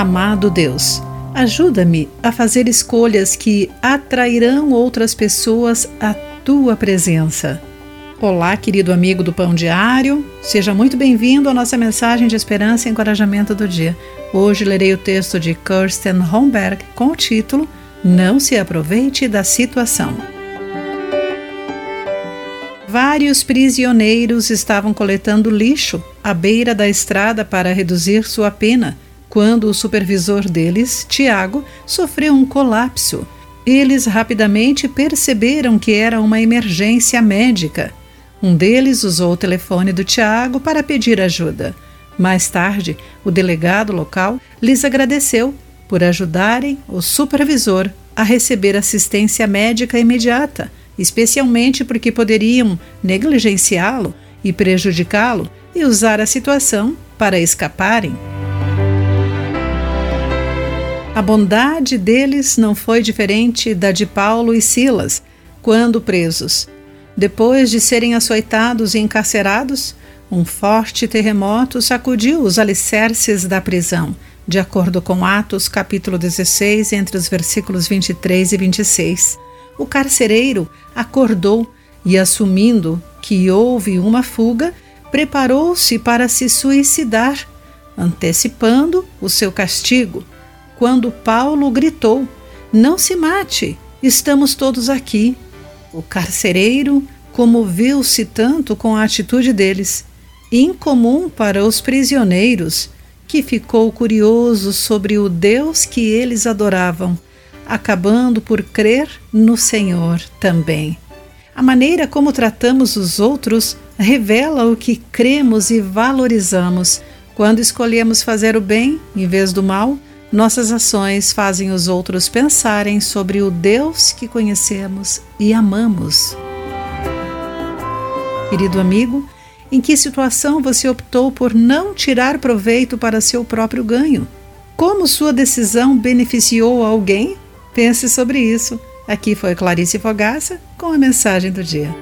Amado Deus, ajuda-me a fazer escolhas que atrairão outras pessoas à tua presença. Olá, querido amigo do Pão Diário, seja muito bem-vindo à nossa mensagem de esperança e encorajamento do dia. Hoje lerei o texto de Kirsten Homberg com o título Não se aproveite da situação. Vários prisioneiros estavam coletando lixo à beira da estrada para reduzir sua pena quando o supervisor deles, Tiago, sofreu um colapso. Eles rapidamente perceberam que era uma emergência médica. Um deles usou o telefone do Tiago para pedir ajuda. Mais tarde, o delegado local lhes agradeceu por ajudarem o supervisor a receber assistência médica imediata, especialmente porque poderiam negligenciá-lo e prejudicá-lo e usar a situação para escaparem. A bondade deles não foi diferente da de Paulo e Silas, quando presos. Depois de serem açoitados e encarcerados, um forte terremoto sacudiu os alicerces da prisão, de acordo com Atos capítulo 16, entre os versículos 23 e 26. O carcereiro acordou e, assumindo que houve uma fuga, preparou-se para se suicidar, antecipando o seu castigo quando Paulo gritou: Não se mate, estamos todos aqui. O carcereiro comoveu-se tanto com a atitude deles, incomum para os prisioneiros, que ficou curioso sobre o Deus que eles adoravam, acabando por crer no Senhor também. A maneira como tratamos os outros revela o que cremos e valorizamos. Quando escolhemos fazer o bem em vez do mal, nossas ações fazem os outros pensarem sobre o Deus que conhecemos e amamos. Querido amigo, em que situação você optou por não tirar proveito para seu próprio ganho? Como sua decisão beneficiou alguém? Pense sobre isso. Aqui foi Clarice Fogaça com a mensagem do dia.